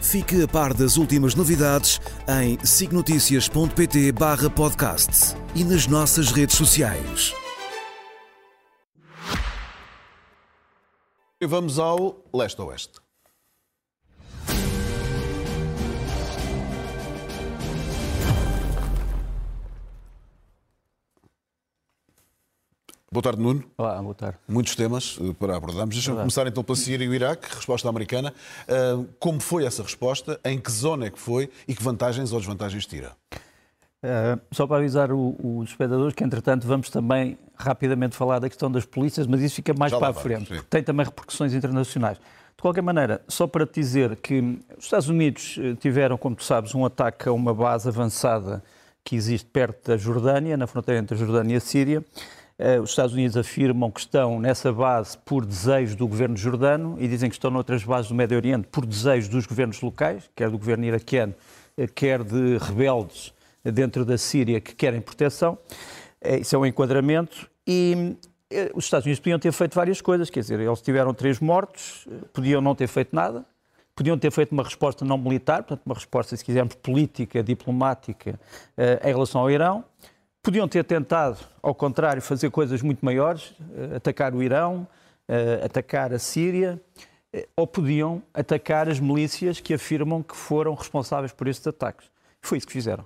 Fique a par das últimas novidades em signoticias.pt barra podcast e nas nossas redes sociais. E vamos ao leste-oeste. Boa tarde, Nuno. Olá, boa tarde. Muitos temas eh, para abordarmos. Deixa-me começar então pela Síria e o Iraque, resposta americana. Uh, como foi essa resposta? Em que zona é que foi? E que vantagens ou desvantagens tira? Uh, só para avisar o, os espectadores que, entretanto, vamos também rapidamente falar da questão das polícias, mas isso fica mais Já para a frente, sim. porque tem também repercussões internacionais. De qualquer maneira, só para te dizer que os Estados Unidos eh, tiveram, como tu sabes, um ataque a uma base avançada que existe perto da Jordânia, na fronteira entre a Jordânia e a Síria. Eh, Os Estados Unidos afirmam que estão nessa base por desejo do governo jordano e dizem que estão noutras bases do Médio Oriente por desejo dos governos locais, quer do governo iraquiano, eh, quer de rebeldes dentro da Síria que querem proteção. Eh, Isso é um enquadramento. E os Estados Unidos podiam ter feito várias coisas, quer dizer, eles tiveram três mortos, podiam não ter feito nada, podiam ter feito uma resposta não militar, portanto, uma resposta, se quisermos, política, diplomática, em relação ao Irão. Podiam ter tentado, ao contrário, fazer coisas muito maiores, eh, atacar o Irão, eh, atacar a Síria, eh, ou podiam atacar as milícias que afirmam que foram responsáveis por estes ataques. Foi isso que fizeram.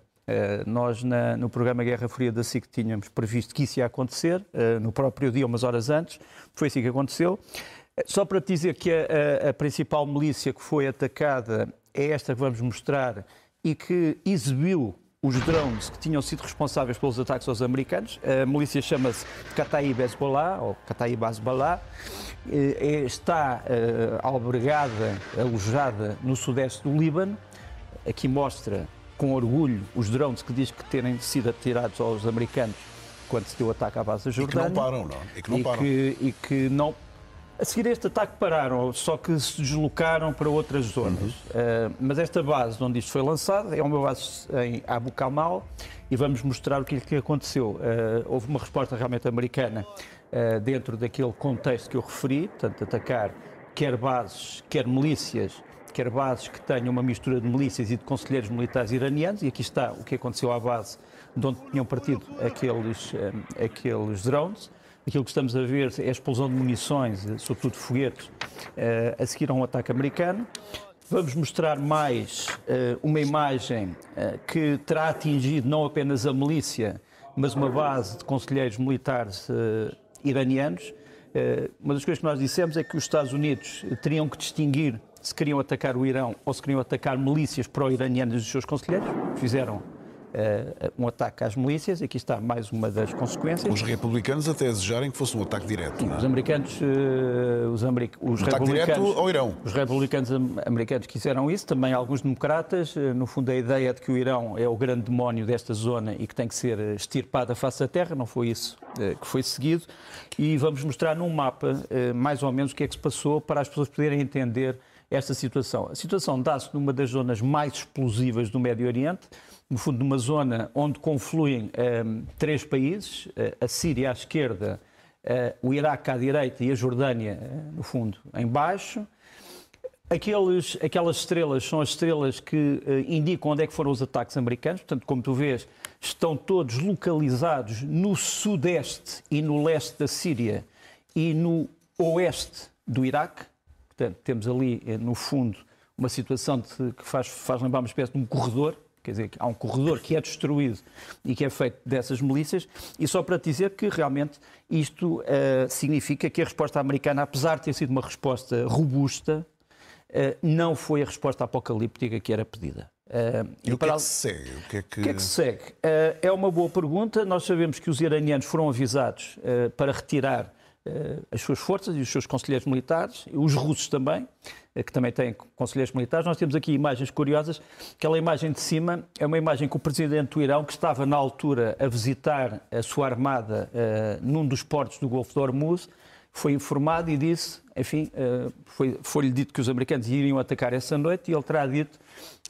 Nós, no programa Guerra Fria da SIC, tínhamos previsto que isso ia acontecer, no próprio dia, umas horas antes. Foi assim que aconteceu. Só para te dizer que a, a- a principal milícia que foi atacada é esta que vamos mostrar e que exibiu os drones que tinham sido responsáveis pelos ataques aos americanos. A milícia chama-se Kataib Hezbollah, ou Kataib Hezbollah. Eh, é- Está eh, albergada, alojada no sudeste do Líbano. Aqui mostra com orgulho os drones que diz que terem sido atirados aos americanos quando se deu o ataque à base da E que Jordânia. não param, não? E que não e param. que, e que não. A seguir este ataque pararam, só que se deslocaram para outras zonas. Uhum. Uh, mas esta base onde isto foi lançado é uma base em Abu Kamal e vamos mostrar o que, é que aconteceu. Uh, houve uma resposta realmente americana uh, dentro daquele contexto que eu referi, portanto, atacar quer bases, quer milícias, quer bases que tenham uma mistura de milícias e de conselheiros militares iranianos, e aqui está o que aconteceu à base de onde tinham partido aqueles, aqueles drones. Aquilo que estamos a ver é a explosão de munições, sobretudo foguetes, eh, a seguir a um ataque americano. Vamos mostrar mais eh, uma imagem eh, que terá atingido não apenas a milícia, mas uma base de conselheiros militares iranianos. Uma das coisas que nós dissemos é que os Estados Unidos teriam que distinguir se queriam atacar o Irão ou se queriam atacar milícias pró-iranianas dos seus conselheiros. Fizeram um ataque às milícias, aqui está mais uma das consequências. Os republicanos até desejarem que fosse um ataque direto. não é? Os americanos, eh, os, americ... os Um ataque direto republicanos, ao Irão. os republicanos am- americanos quiseram isso, também alguns democratas. Eh, No fundo, a ideia de que o Irão é o grande demónio desta zona e que tem que ser eh, extirpado da face da terra, não foi isso eh, que foi seguido. E vamos mostrar num mapa, eh, mais ou menos, o que é que se passou para as pessoas poderem entender esta situação. A situação dá-se numa das zonas mais explosivas do Médio Oriente, no fundo, numa zona onde confluem eh, três países, eh, a Síria à esquerda, eh, o Iraque à direita e a Jordânia, no fundo, em baixo. Aqueles, aquelas estrelas são as estrelas que indicam onde é que foram os ataques americanos. Portanto, como tu vês, estão todos localizados no sudeste e no leste da Síria e no oeste do Iraque. Portanto, temos ali, no fundo, uma situação de- que faz, faz lembrar uma espécie de um corredor. Quer dizer, há um corredor que é destruído e que é feito dessas milícias. E só para dizer que realmente isto eh, significa que a resposta americana, apesar de ter sido uma resposta robusta, eh, não foi a resposta apocalíptica que era pedida. Eh, E o que para é al- que se segue? O que é que... que é que se segue? É uma boa pergunta. Nós sabemos que os iranianos foram avisados para retirar as suas forças e os seus conselheiros militares, os russos também, que também têm conselheiros militares. Nós temos aqui imagens curiosas. Aquela imagem de cima é uma imagem que o presidente do Irão, que estava na altura a visitar a sua armada num dos portos do Golfo de Hormuz, foi informado e disse, enfim, foi-lhe foi dito que os americanos iriam atacar essa noite e ele terá dito,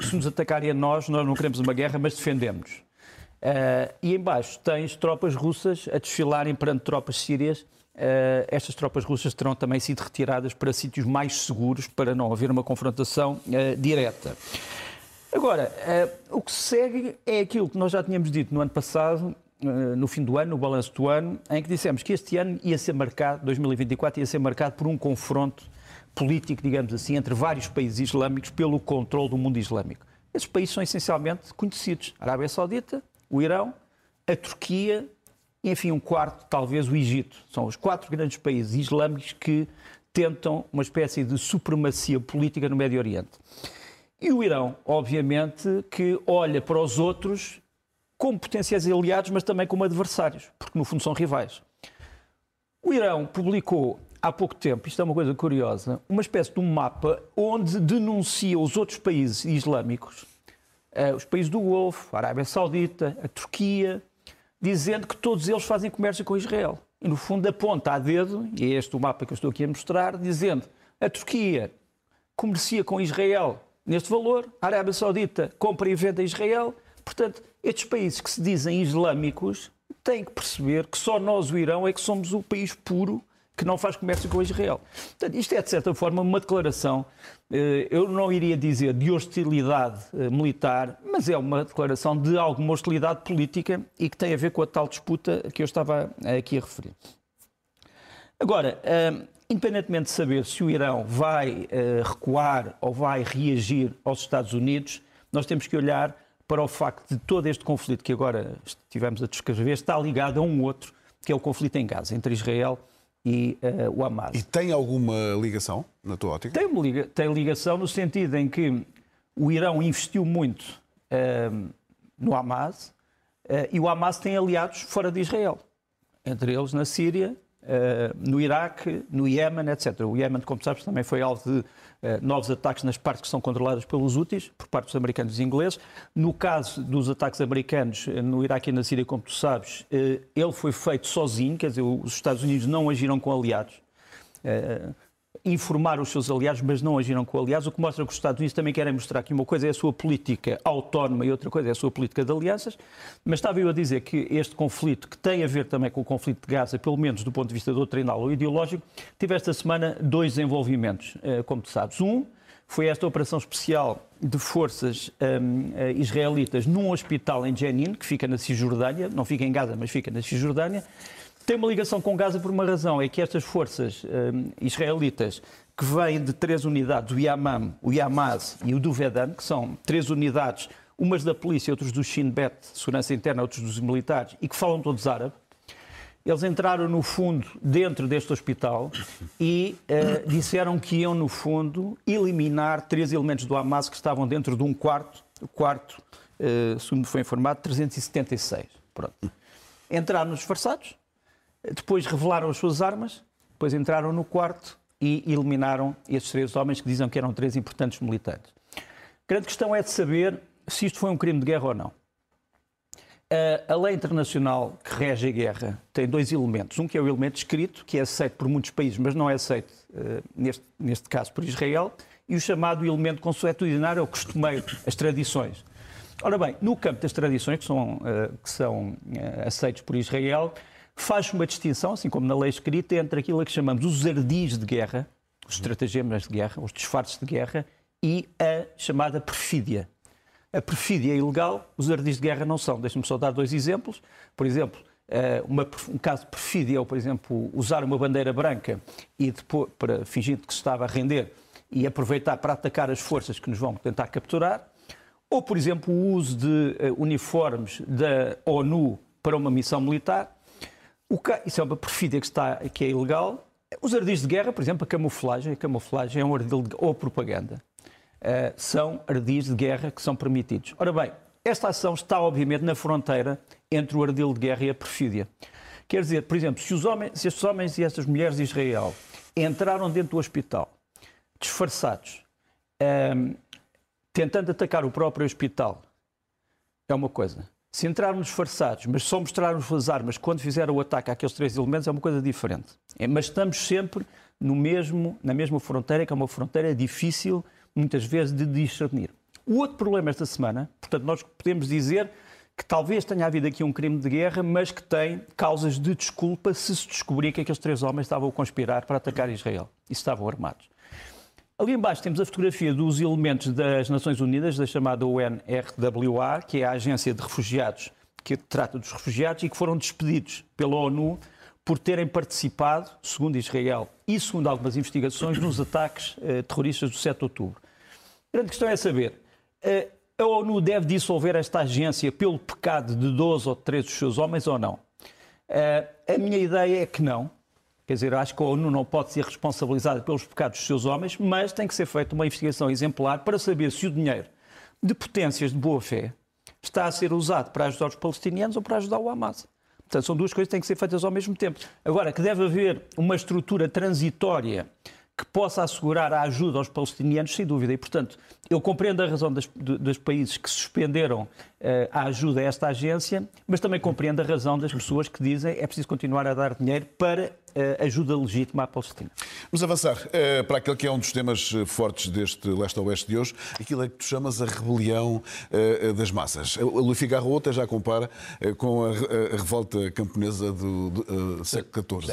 se nos atacarem a nós, nós não queremos uma guerra, mas defendemos. E embaixo tens tropas russas a desfilarem perante tropas sírias. Uh, estas tropas russas terão também sido retiradas para sítios mais seguros para não haver uma confrontação uh, direta. Agora, o que segue é aquilo que nós já tínhamos dito no ano passado, no fim do ano, no balanço do ano, em que dissemos que este ano ia ser marcado, 2024, ia ser marcado por um confronto político, digamos assim, entre vários países islâmicos pelo controle do mundo islâmico. Esses países são essencialmente conhecidos: Arábia Saudita, o Irão, a Turquia e, enfim, um quarto, talvez o Egito. São os quatro grandes países islâmicos que tentam uma espécie de supremacia política no Médio Oriente. E o Irão, obviamente, que olha para os outros como potenciais aliados, mas também como adversários, porque no fundo são rivais. O Irão publicou há pouco tempo, isto é uma coisa curiosa, uma espécie de um mapa onde denuncia os outros países islâmicos uh, os países do Golfo, a Arábia Saudita, a Turquia, dizendo que todos eles fazem comércio com Israel. E, no fundo, aponta a dedo, e é este o mapa que eu estou aqui a mostrar, dizendo a Turquia comercia com Israel neste valor, a Arábia Saudita compra e vende a Israel. Portanto, estes países que se dizem islâmicos têm que perceber que só nós, o Irão, é que somos o país puro que não faz comércio com Israel. Portanto, isto é, de certa forma, uma declaração, eh, eu não iria dizer de hostilidade eh, militar, mas é uma declaração de alguma hostilidade política e que tem a ver com a tal disputa que eu estava aqui a referir. Agora, eh, independentemente de saber se o Irão vai recuar ou vai reagir aos Estados Unidos, nós temos que olhar para o facto de todo este conflito que agora estivemos a descrever está ligado a um outro, que é o conflito em Gaza, entre Israel e e uh, o Hamas. E tem alguma ligação, na tua ótica? Tem, liga, tem ligação no sentido em que o Irão investiu muito uh, no Hamas uh, e o Hamas tem aliados fora de Israel, entre eles na Síria no Iraque, no Iémen, etc. O Iémen, como sabes, também foi alvo de uh, novos ataques nas partes que são controladas pelos úteis, por parte dos americanos e ingleses. No caso dos ataques americanos eh, no Iraque e na Síria, como tu sabes, ele foi feito sozinho, quer dizer, os Estados Unidos não agiram com aliados informar os seus aliados, mas não agiram com aliados, o que mostra que os Estados Unidos também querem mostrar que uma coisa é a sua política autónoma e outra coisa é a sua política de alianças. Mas estava eu a dizer que este conflito, que tem a ver também com o conflito de Gaza, pelo menos do ponto de vista doutrinal ou ideológico, tive esta semana dois desenvolvimentos, eh, como tu sabes. Um foi esta operação especial de forças um, eh, israelitas num hospital em Jenin, que fica na Cisjordânia, não fica em Gaza, mas fica na Cisjordânia, tem uma ligação com Gaza por uma razão, é que estas forças um, israelitas que vêm de três unidades, o Yamam, o Yamaz e o Duvedan, que são três unidades, umas da polícia, outras do Shin Bet, segurança interna, outros dos militares, e que falam todos árabe, eles entraram, no fundo, dentro deste hospital e uh, disseram que iam, no fundo, eliminar três elementos do Hamas que estavam dentro de um quarto, o quarto, uh, segundo foi informado, 376. Pronto. Entraram disfarçados, depois revelaram as suas armas, depois entraram no quarto e eliminaram estes três homens que diziam que eram três importantes militantes. A grande questão é de saber se isto foi um crime de guerra ou não. A lei internacional que rege a guerra tem dois elementos. Um que é o elemento escrito, que é aceito por muitos países, mas não é aceito, uh, neste, neste caso, por Israel, e o chamado elemento consuetudinário, ou costumeiro, as tradições. Ora bem, no campo das tradições, que são, uh, que são uh, aceitos por Israel, faz uma distinção, assim como na lei escrita, entre aquilo a que chamamos os ardis de guerra, os estratagemas de guerra, os disfarces de guerra, e a chamada perfídia. A perfídia é ilegal, os ardis de guerra não são. Deixa-me só dar dois exemplos. Por exemplo, eh, uma, um caso de perfídia é, por exemplo, usar uma bandeira branca e depois, para fingir que se estava a render e aproveitar para atacar as forças que nos vão tentar capturar. Ou, por exemplo, o uso de uh, uniformes da ONU para uma missão militar. Ca... Isso é uma perfídia que, está, que é ilegal. Os ardis de guerra, por exemplo, a camuflagem, a camuflagem é um ardil de... ou propaganda. Uh, são ardis de guerra que são permitidos. Ora bem, esta ação está obviamente na fronteira entre o ardil de guerra e a perfídia. Quer dizer, por exemplo, se, os homens, se estes homens e estas mulheres de Israel entraram dentro do hospital, disfarçados, um, tentando atacar o próprio hospital, é uma coisa. Se entraram disfarçados, mas só mostraram as armas quando fizeram o ataque àqueles três elementos, é uma coisa diferente. É, mas estamos sempre no mesmo, na mesma fronteira, que é uma fronteira difícil, muitas vezes, de discernir. O outro problema esta semana, portanto, nós podemos dizer que talvez tenha havido aqui um crime de guerra, mas que tem causas de desculpa se se descobrir que aqueles três homens estavam a conspirar para atacar Israel e estavam armados. Ali embaixo temos a fotografia dos elementos das Nações Unidas, da chamada UNRWA, que é a Agência de Refugiados que trata dos refugiados e que foram despedidos pela ONU por terem participado, segundo Israel e segundo algumas investigações, nos ataques eh, terroristas do 7 de outubro. A grande questão é saber, eh, a ONU deve dissolver esta agência pelo pecado de 12 ou 13 dos seus homens ou não? Eh, a minha ideia é que não. Quer dizer, acho que a ONU não pode ser responsabilizada pelos pecados dos seus homens, mas tem que ser feita uma investigação exemplar para saber se o dinheiro de potências de boa fé está a ser usado para ajudar os palestinianos ou para ajudar o Hamas. Portanto, são duas coisas que têm que ser feitas ao mesmo tempo. Agora, que deve haver uma estrutura transitória que possa assegurar a ajuda aos palestinianos, sem dúvida. E, portanto, eu compreendo a razão das, dos países que suspenderam a ajuda a esta agência, mas também compreendo a razão das pessoas que dizem é preciso continuar a dar dinheiro para ajuda legítima à Palestina. Vamos avançar uh, para aquele que é um dos temas eh, fortes deste leste-oeste de hoje, aquilo é que tu chamas a rebelião uh, das massas. O Luís Figarro outra já compara uh, com a, a, revolta camponesa do, do século XIV.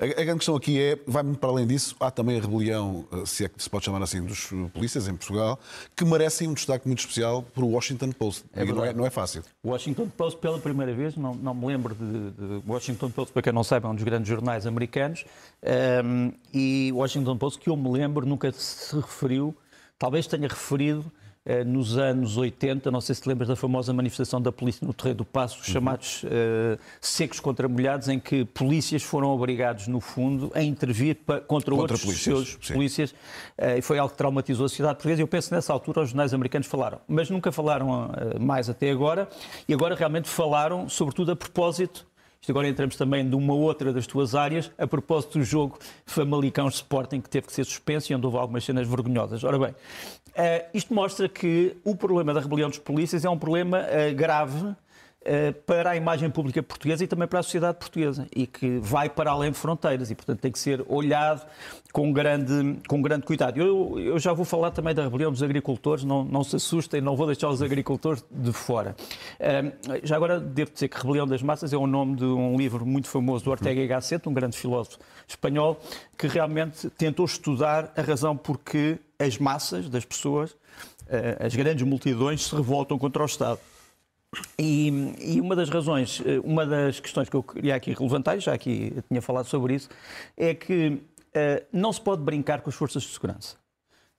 É? A, a, grande questão aqui é, vai muito para além disso, há também a rebelião, se é que se pode chamar assim, dos polícias em Portugal, que merecem um destaque muito especial para o Washington Post. É não, é, não é fácil. Washington Post, pela primeira vez, não, não me lembro de, de Washington Post, para quem não saiba, é um dos grandes jornais americanos um, e o Washington Post, que eu me lembro, nunca se referiu, talvez tenha referido nos anos 80, não sei se te lembras da famosa manifestação da polícia no Terreiro do Passo, uhum. chamados uh, secos contra molhados, em que polícias foram obrigados, no fundo, a intervir contra, contra outros polícias, seus sim. polícias, uh, e foi algo que traumatizou a sociedade portuguesa. Eu penso que nessa altura os jornais americanos falaram, mas nunca falaram mais até agora, e agora realmente falaram, sobretudo a propósito isto agora entramos também numa outra das tuas áreas, a propósito do jogo Famalicão Sporting, que teve que ser suspenso e onde houve algumas cenas vergonhosas. Ora bem, uh, isto mostra que o problema da rebelião dos polícias é um problema uh, grave eh, para a imagem pública portuguesa e também para a sociedade portuguesa e que vai para além de fronteiras e, portanto, tem que ser olhado com grande, com grande cuidado. Eu, eu já vou falar também da rebelião dos agricultores, não, não se assustem, não vou deixar os agricultores de fora. Uh, já agora devo dizer que Rebelião das Massas é o nome de um livro muito famoso do Ortega y Gasset, um grande filósofo espanhol, que realmente tentou estudar a razão porque as massas das pessoas, uh, as grandes multidões, se revoltam contra o Estado. E, e, uma das razões, eh, uma das questões que eu queria aqui levantar, já aqui tinha falado sobre isso, é que uh, não se pode brincar com as forças de segurança.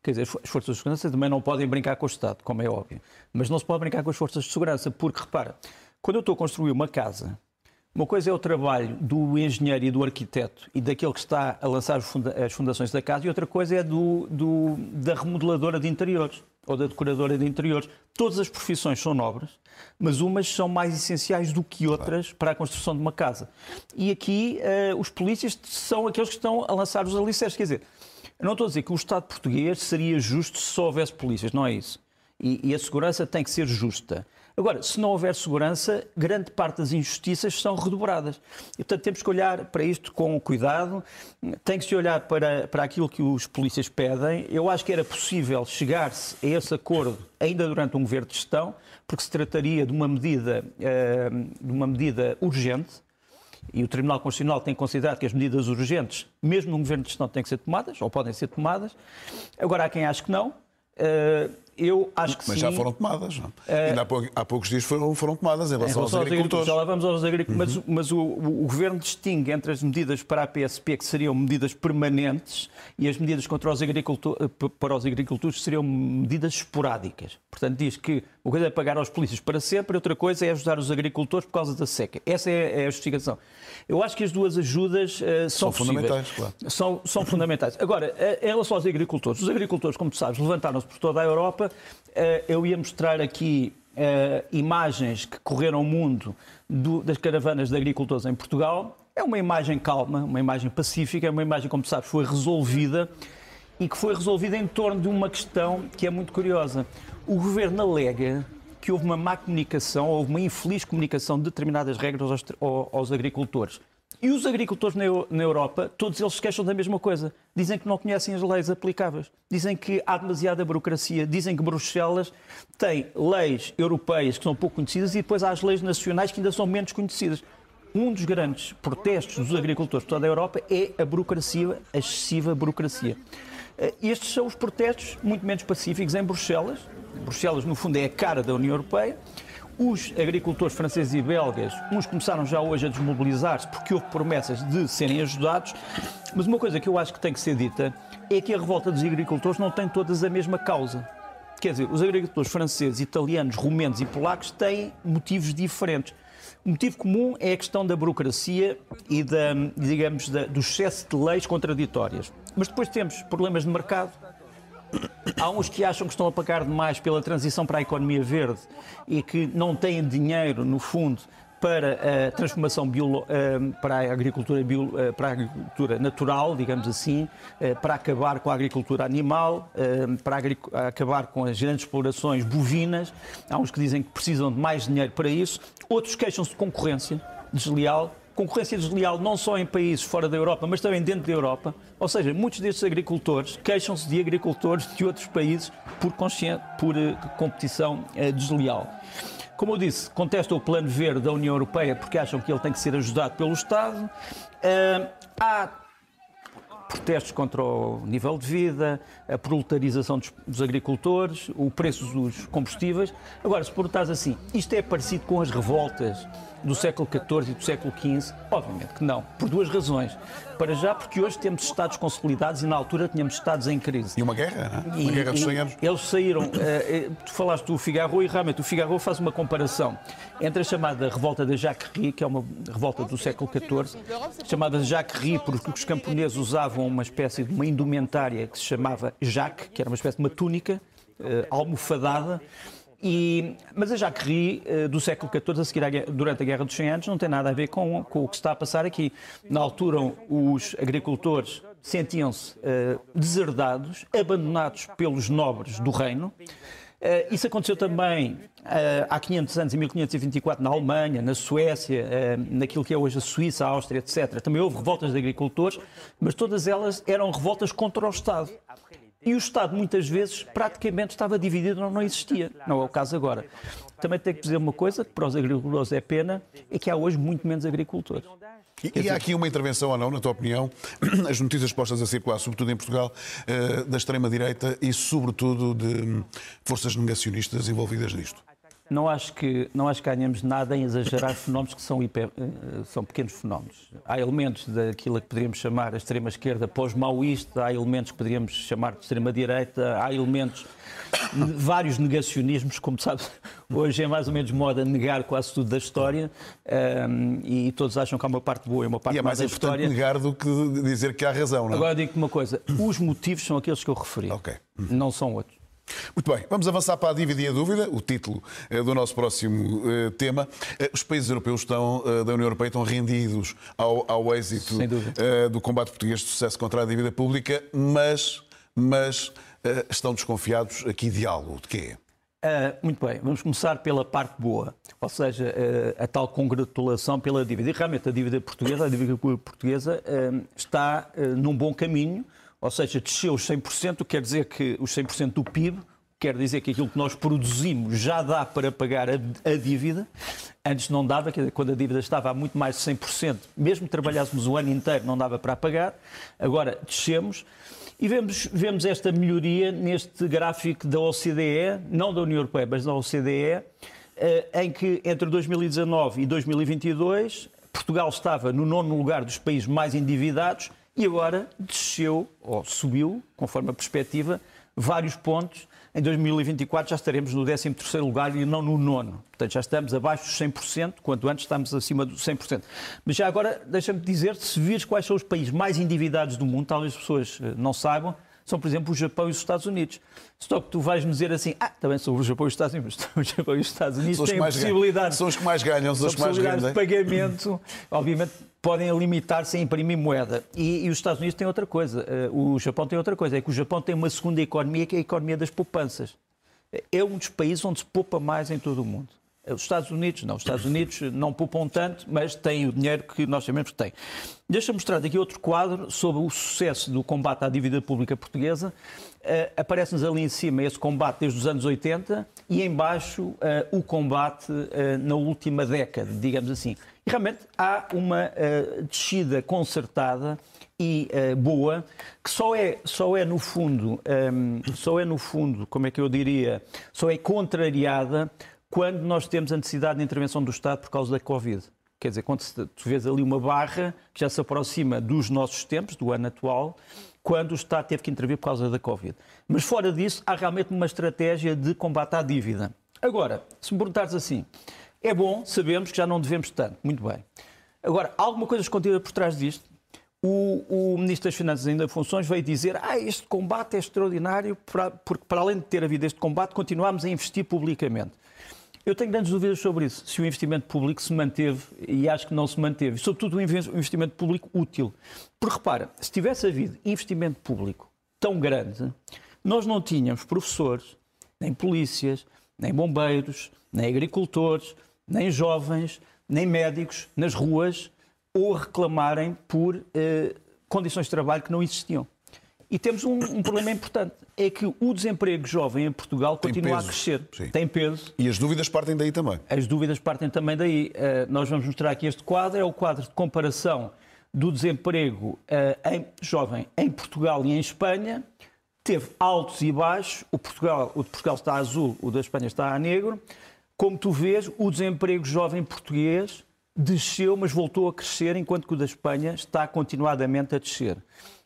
Quer dizer, as forças de segurança também não podem brincar com o Estado, como é óbvio. Mas não se pode brincar com as forças de segurança, porque, repara, quando eu estou a construir uma casa, uma coisa é o trabalho do engenheiro e do arquiteto e daquele que está a lançar as fundações da casa, e outra coisa é do, do da remodeladora de interiores ou da decoradora de interiores. Todas as profissões são nobres, mas umas são mais essenciais do que outras para a construção de uma casa. E aqui uh, os polícias são aqueles que estão a lançar os alicerces. Quer dizer, não estou a dizer que o Estado português seria justo se só houvesse polícias, não é isso. E, e a segurança tem que ser justa. Agora, se não houver segurança, grande parte das injustiças são redobradas. E, portanto, temos que olhar para isto com cuidado, tem que se olhar para, para aquilo que os polícias pedem. Eu acho que era possível chegar-se a esse acordo ainda durante um governo de gestão, porque se trataria de uma medida, eh, de uma medida urgente, e o Tribunal Constitucional tem considerado que as medidas urgentes, mesmo num governo de gestão, têm que ser tomadas, ou podem ser tomadas. Agora, há quem ache que não. Eu acho que Mas sim. já foram tomadas. Não? É? Ainda há, pou, há, poucos dias foram, foram tomadas em relação, em relação aos, agricultores. Já lá vamos aos agricultores. Uhum. Mas, mas o, o, Governo distingue entre as medidas para a PSP, que seriam medidas permanentes, e as medidas contra os agricultores, eh, para os agricultores seriam medidas esporádicas. Portanto, diz que uma coisa é pagar aos polícias para sempre, outra coisa é ajudar os agricultores por causa da seca. Essa é, é a justificação. Eu acho que as duas ajudas uh, são, são fundamentais. Claro. São, são fundamentais. Agora, em relação aos agricultores, os agricultores, como tu sabes, levantaram-se por toda a Europa eh, eu ia mostrar aqui uh, imagens que correram o mundo do, das caravanas de agricultores em Portugal é uma imagem calma, uma imagem pacífica, é uma imagem, como sabes, foi resolvida e que foi resolvida em torno de uma questão que é muito curiosa. O governo alega que houve uma má comunicação, houve uma infeliz comunicação de determinadas regras aos, aos agricultores. E os agricultores na, na Europa, todos eles se queixam da mesma coisa. Dizem que não conhecem as leis aplicáveis. Dizem que há demasiada burocracia. Dizem que Bruxelas tem leis europeias que são pouco conhecidas e depois há as leis nacionais que ainda são menos conhecidas. Um dos grandes protestos dos agricultores de toda a Europa é a burocracia, a excessiva burocracia. Eh, estes são os protestos muito menos pacíficos em Bruxelas. Bruxelas, no fundo, é a cara da União Europeia. Os agricultores franceses e belgas, uns começaram já hoje a desmobilizar-se porque houve promessas de serem ajudados, mas uma coisa que eu acho que tem que ser dita é que a revolta dos agricultores não tem todas a mesma causa. Quer dizer, os agricultores franceses, italianos, romenos e polacos têm motivos diferentes. O motivo comum é a questão da burocracia e da, digamos, da, do excesso de leis contraditórias. Mas depois temos problemas de mercado, Há uns que acham que estão a pagar demais pela transição para a economia verde e que não têm dinheiro, no fundo, para a transformação bio, eh, para a agricultura bio, eh, para a agricultura natural, digamos assim, eh, para acabar com a agricultura animal, para acabar com as grandes explorações bovinas. Há uns que dizem que precisam de mais dinheiro para isso. Outros queixam-se de concorrência desleal concorrência desleal não só em países fora da Europa, mas também dentro da Europa. Ou seja, muitos destes agricultores queixam-se de agricultores de outros países por, por uh, competição uh, desleal. Como eu disse, contestam o plano verde da União Europeia porque acham que ele tem que ser ajudado pelo Estado. Uh, há protestos contra o nível de vida, a proletarização dos, agricultores, o preço dos combustíveis. Agora, se perguntares assim, isto é parecido com as revoltas do século XIV e do século XV? Obviamente que não, por duas razões. Para já, porque hoje temos Estados consolidados e na altura tínhamos Estados em crise. E uma guerra, não é? Uma guerra dos 100 anos. Eles saíram, uh, tu falaste do Figaro e realmente o Figaro faz uma comparação entre a chamada revolta da Jacquerie, que é uma revolta do século XIV, chamada Jacquerie porque os camponeses usavam uma espécie de uma indumentária que se chamava Jacques, que era uma espécie de uma túnica uh, almofadada, e, mas a Jacquerie uh, do século XIV, a seguir à, durante a Guerra dos 100 Anos, não tem nada a ver com, com o que está a passar aqui. Na altura, os agricultores sentiam-se uh, deserdados, abandonados pelos nobres do reino. Uh, isso aconteceu também uh, há 500 anos, em 1524, na Alemanha, na Suécia, uh, naquilo que é hoje a Suíça, a Áustria, etc. Também houve revoltas de agricultores, mas todas elas eram revoltas contra o Estado. E o Estado, muitas vezes, praticamente estava dividido, não, não existia. Não é o caso agora. Também tenho que dizer uma coisa, que para os agricultores é pena, é que há hoje muito menos agricultores. E, e há aqui uma intervenção ou não, na tua opinião, as notícias postas a circular, sobretudo em Portugal, eh, da extrema-direita e, sobretudo, de forças negacionistas envolvidas nisto? Não acho que não acho que ganhamos nada em exagerar fenómenos que são, hiper, eh, são pequenos fenómenos. Há elementos daquilo que poderíamos chamar a extrema esquerda pós-maoísta, há elementos que poderíamos chamar de extrema direita, há elementos vários negacionismos, como sabes, hoje é mais ou menos moda negar quase tudo da história um, ehm, e todos acham que há uma parte boa e uma parte e é mais da história. negar do que dizer que há razão, não é? Agora digo-te uma coisa, os motivos são aqueles que eu referi, okay. não são outros. Muito bem, vamos avançar para a dívida e a dúvida, o título eh, do nosso próximo uh, tema. Uh, os países europeus estão, da União Europeia estão rendidos ao, ao êxito do combate português de sucesso contra a dívida pública, mas, mas estão desconfiados aqui de algo. De quê? Uh, muito bem, vamos começar pela parte boa, ou seja, uh, a tal congratulação pela dívida. E realmente a dívida portuguesa, a dívida portuguesa uh, está num bom caminho, ou seja, desceu os 100%, quer dizer que os 100% do PIB, quer dizer que aquilo que nós produzimos já dá para pagar a, a dívida. Antes não dava, quando a dívida estava a muito mais de 100%, mesmo trabalhássemos o ano inteiro, não dava para pagar. Agora descemos. E vemos, vemos esta melhoria neste gráfico da OCDE, não da União Europeia, mas da OCDE, eh, em que entre 2019 e 2022 Portugal estava no nono lugar dos países mais endividados e agora desceu, ou subiu, conforme a perspectiva, vários pontos. Em 2024 já estaremos no 13º lugar e não no nono. Portanto, já estamos abaixo dos 100%, quanto antes estamos acima dos 100%. Mas já agora, deixa-me dizer, se vires quais são os países mais endividados do mundo, talvez as pessoas eh, não saibam, são, por exemplo, o Japão e os Estados Unidos. Só que tu vais-me dizer assim, ah, também são o Japão e os Estados Unidos, mas o Japão e os Estados Unidos têm possibilidades... São os que mais ganham, são os que mais ganham. de pagamento, obviamente, podem limitar-se a imprimir moeda. E, e, os Estados Unidos têm outra coisa, uh, o Japão tem outra coisa, é que o Japão tem uma segunda economia que é a economia das poupanças. É um dos países onde se poupa mais em todo o mundo. Os Estados Unidos, não, os Estados Unidos não poupam tanto, mas têm o dinheiro que nós sabemos que têm. Deixa-me mostrar aqui outro quadro sobre o sucesso do combate à dívida pública portuguesa. Uh, Aparece-nos ali em cima esse combate desde os anos 80 e em baixo uh, o combate uh, na última década, digamos assim. E realmente há uma descida concertada e boa que só é, só é no fundo, um, só é no fundo, como é que eu diria, só é contrariada quando nós temos a necessidade de intervenção do Estado por causa da Covid. Quer dizer, quando tu vês ali uma barra que já se aproxima dos nossos tempos, do ano atual, quando o Estado teve que intervir por causa da Covid. Mas fora disso, há realmente uma estratégia de combate à dívida. Agora, se me perguntares assim, é bom, sabemos que já não devemos tanto. Muito bem. Agora, alguma coisa escondida por trás disto? O, o, Ministro das Finanças, ainda em funções, veio dizer ah, este combate é extraordinário, porque para além de ter havido este combate, continuamos a investir publicamente. Eu tenho grandes dúvidas sobre isso, se o investimento público se manteve e acho que não se manteve, sobretudo o investimento público útil. Porque repara, se tivesse havido investimento público tão grande, nós não tínhamos professores, nem polícias, nem bombeiros, nem agricultores, nem jovens, nem médicos nas ruas ou reclamarem por eh, condições de trabalho que não existiam. E temos um, um, problema importante, é que o desemprego jovem em Portugal Tem continua peso. a crescer. Sim. Tem peso. E as dúvidas partem daí também. As dúvidas partem também daí. Uh, nós vamos mostrar aqui este quadro, é o quadro de comparação do desemprego uh, em, jovem em Portugal e em Espanha. Teve altos e baixos, o, Portugal, o de Portugal está azul, o da Espanha está a negro. Como tu vês, o desemprego jovem português desceu, mas voltou a crescer, enquanto que o da Espanha está continuadamente a descer.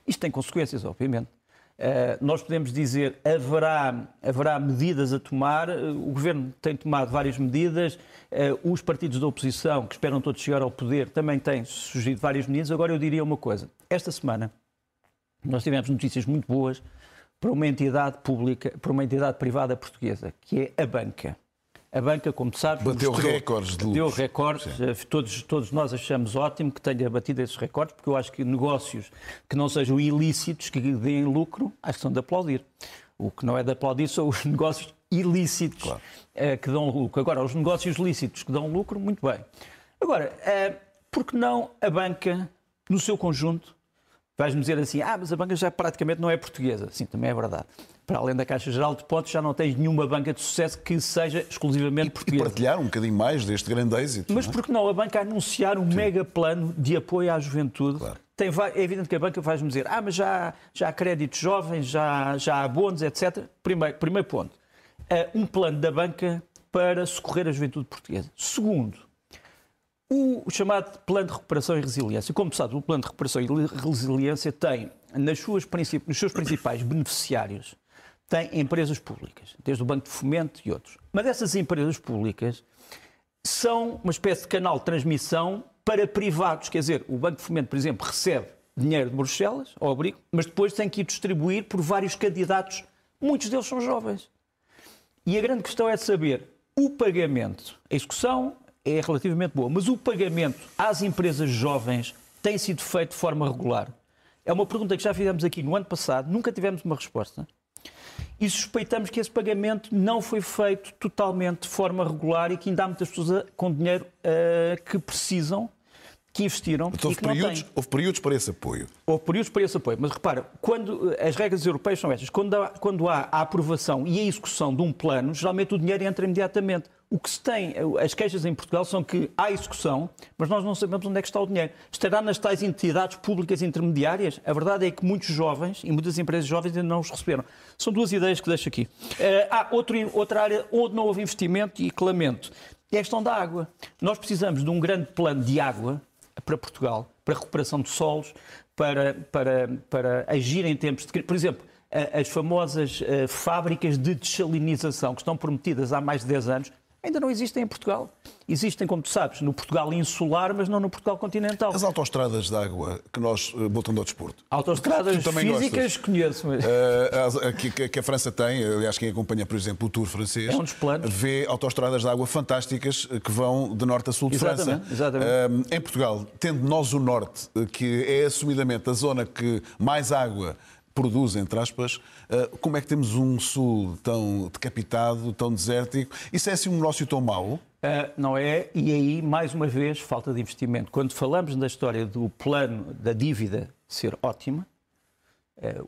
Isto tem consequências, obviamente. Uh, nós podemos dizer haverá haverá medidas a tomar. Uh, o governo tem tomado várias medidas. Uh, os partidos da oposição que esperam todos chegar ao poder também têm sugerido várias medidas. Agora eu diria uma coisa: esta semana nós tivemos notícias muito boas para uma entidade pública, para uma entidade privada portuguesa, que é a banca. A banca, como sabes, bateu mostrou, recordes de Bateu recordes. Todos, todos nós achamos ótimo que tenha batido esses recordes, porque eu acho que negócios que não sejam ilícitos, que deem lucro, acho que são de aplaudir. O que não é de aplaudir são os negócios ilícitos claro. uh, que dão lucro. Agora, os negócios lícitos que dão lucro, muito bem. Agora, uh, por que não a banca, no seu conjunto, vais-me dizer assim, ah, mas a banca já praticamente não é portuguesa. Sim, também é verdade para além da Caixa Geral de Depósitos, já não tens nenhuma banca de sucesso que seja exclusivamente e, portuguesa. E partilhar um bocadinho mais deste grande êxito. Mas não é? por que não a banca anunciar um Sim. mega plano de apoio à juventude? Claro. Tem, é evidente que a banca vai-me dizer, ah, mas já, já há créditos jovens, já, já há bônus, etc. Primeiro, primeiro ponto, uh, um plano da banca para socorrer a juventude portuguesa. Segundo, o chamado Plano de Recuperação e Resiliência. Como sabes, o Plano de Recuperação e Resiliência tem nas suas, nos seus principais beneficiários tem empresas públicas, desde o Banco de Fomento e outros. Mas essas empresas públicas são uma espécie de canal de transmissão para privados. Quer dizer, o Banco de Fomento, por exemplo, recebe dinheiro de Bruxelas, ao abrigo, mas depois tem que ir distribuir por vários candidatos. Muitos deles são jovens. E a grande questão é saber o pagamento. A execução é relativamente boa, mas o pagamento às empresas jovens tem sido feito de forma regular? É uma pergunta que já fizemos aqui no ano passado, nunca tivemos uma resposta e suspeitamos que esse pagamento não foi feito totalmente de forma regular e que ainda há muitas pessoas com dinheiro uh, que precisam, que investiram então, e que períodos, não têm. Houve períodos para esse apoio. Houve períodos para esse apoio. Mas repara, quando as regras europeias são estas, quando há, quando há a aprovação e a execução de um plano, geralmente o dinheiro entra imediatamente. O que se tem, as queixas em Portugal são que há execução, mas nós não sabemos onde é que está o dinheiro. Estará nas tais entidades públicas intermediárias? A verdade é que muitos jovens e muitas empresas jovens ainda não os receberam. São duas ideias que deixo aqui. Uh, há outro, outra área onde não houve investimento e que lamento. É a questão da água. Nós precisamos de um grande plano de água para Portugal, para recuperação de solos, para, para, para agir em tempos de. Por exemplo, as famosas uh, fábricas de desalinização que estão prometidas há mais de 10 anos ainda não existem em Portugal. Existem, como tu sabes, no Portugal insular, mas não no Portugal continental. As autoestradas de água que nós, eh, voltando ao desporto. Autoestradas físicas conheço. Mas... Uh, que, que, a França tem, aliás, quem acompanha, por exemplo, o Tour francês, é um dos planos. vê autoestradas de água fantásticas que vão de norte a sul de exatamente, França. Exatamente. Uh, em Portugal, tendo nós o norte, que é assumidamente a zona que mais água produz, entre aspas, como é que temos um sul tão decapitado, tão desértico? Isso é assim um negócio tão mau? Uh, não é? E aí, mais uma vez, falta de investimento. Quando falamos da história do plano da dívida ser ótima, eh,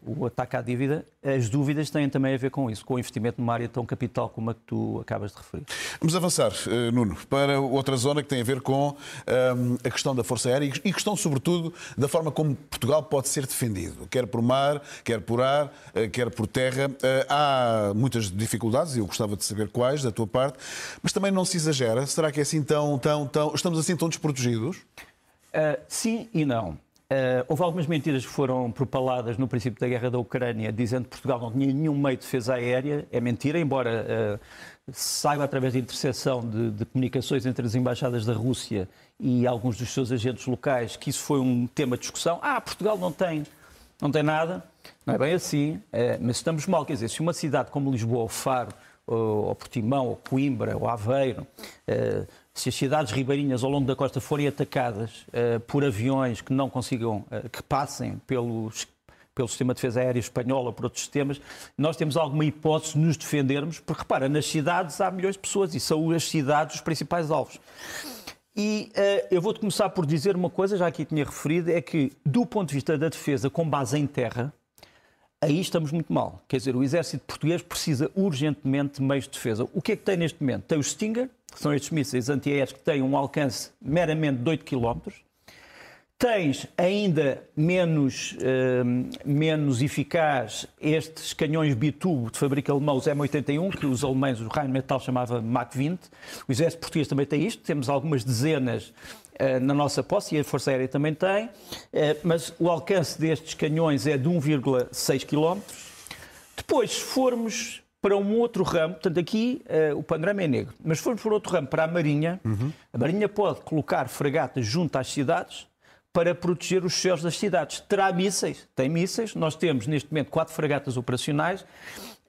o ataque à dívida, as dúvidas têm também a ver com isso, com o investimento numa área tão capital como a que tu acabas de referir. Vamos avançar, eh, Nuno, para outra zona que tem a ver com um, a questão da Força Aérea e questão, sobretudo, da forma como Portugal pode ser defendido, quer por mar, quer por ar, eh, quer por terra. Há muitas dificuldades, e eu gostava de saber quais, da tua parte, mas também não se exagera. Será que é assim tão, tão, tão. Estamos assim tão desprotegidos? Uh, sim e não. Uh, houve algumas mentiras que foram propaladas no princípio da guerra da Ucrânia, dizendo que Portugal não tinha nenhum meio de defesa aérea. É mentira, embora uh, saiba através da interseção de, de, comunicações entre as embaixadas da Rússia e alguns dos seus agentes locais que isso foi um tema de discussão. Ah, Portugal não tem, não tem nada. Não é bem assim, uh, mas estamos mal. Quer dizer, se uma cidade como Lisboa ou Faro ou, ou Portimão, ou Coimbra, ou Aveiro, se as cidades ribeirinhas ao longo da costa forem atacadas uh, por aviões que não consigam, uh, que passem pelos, pelo sistema de defesa aérea espanhol ou por outros sistemas, nós temos alguma hipótese de nos defendermos, porque repara, nas cidades há milhões de pessoas e são as cidades os principais alvos. E uh, eu vou-te começar por dizer uma coisa, já aqui tinha referido, é que do ponto de vista da defesa com base em terra, aí estamos muito mal. Quer dizer, o exército português precisa urgentemente de meios de defesa. O que é que tem neste momento? Tem o Stinger, que são estes mísseis antiaéreos que têm um alcance meramente de 8 km. Tens ainda menos, uh, menos eficaz estes canhões bitubo de fábrica alemã, os M81, que os alemães, o Rheinmetall chamava Mach 20. O exército português também tem isto, temos algumas dezenas uh, na nossa posse e a Força Aérea também tem, uh, mas o alcance destes canhões é de 1,6 km. Depois, se formos para um outro ramo, portanto aqui uh, o panorama é negro, mas formos para outro ramo, para a Marinha, uhum. a Marinha pode colocar fragatas junto às cidades para proteger os céus das cidades. Terá mísseis? Tem mísseis. Nós temos neste momento quatro fragatas operacionais.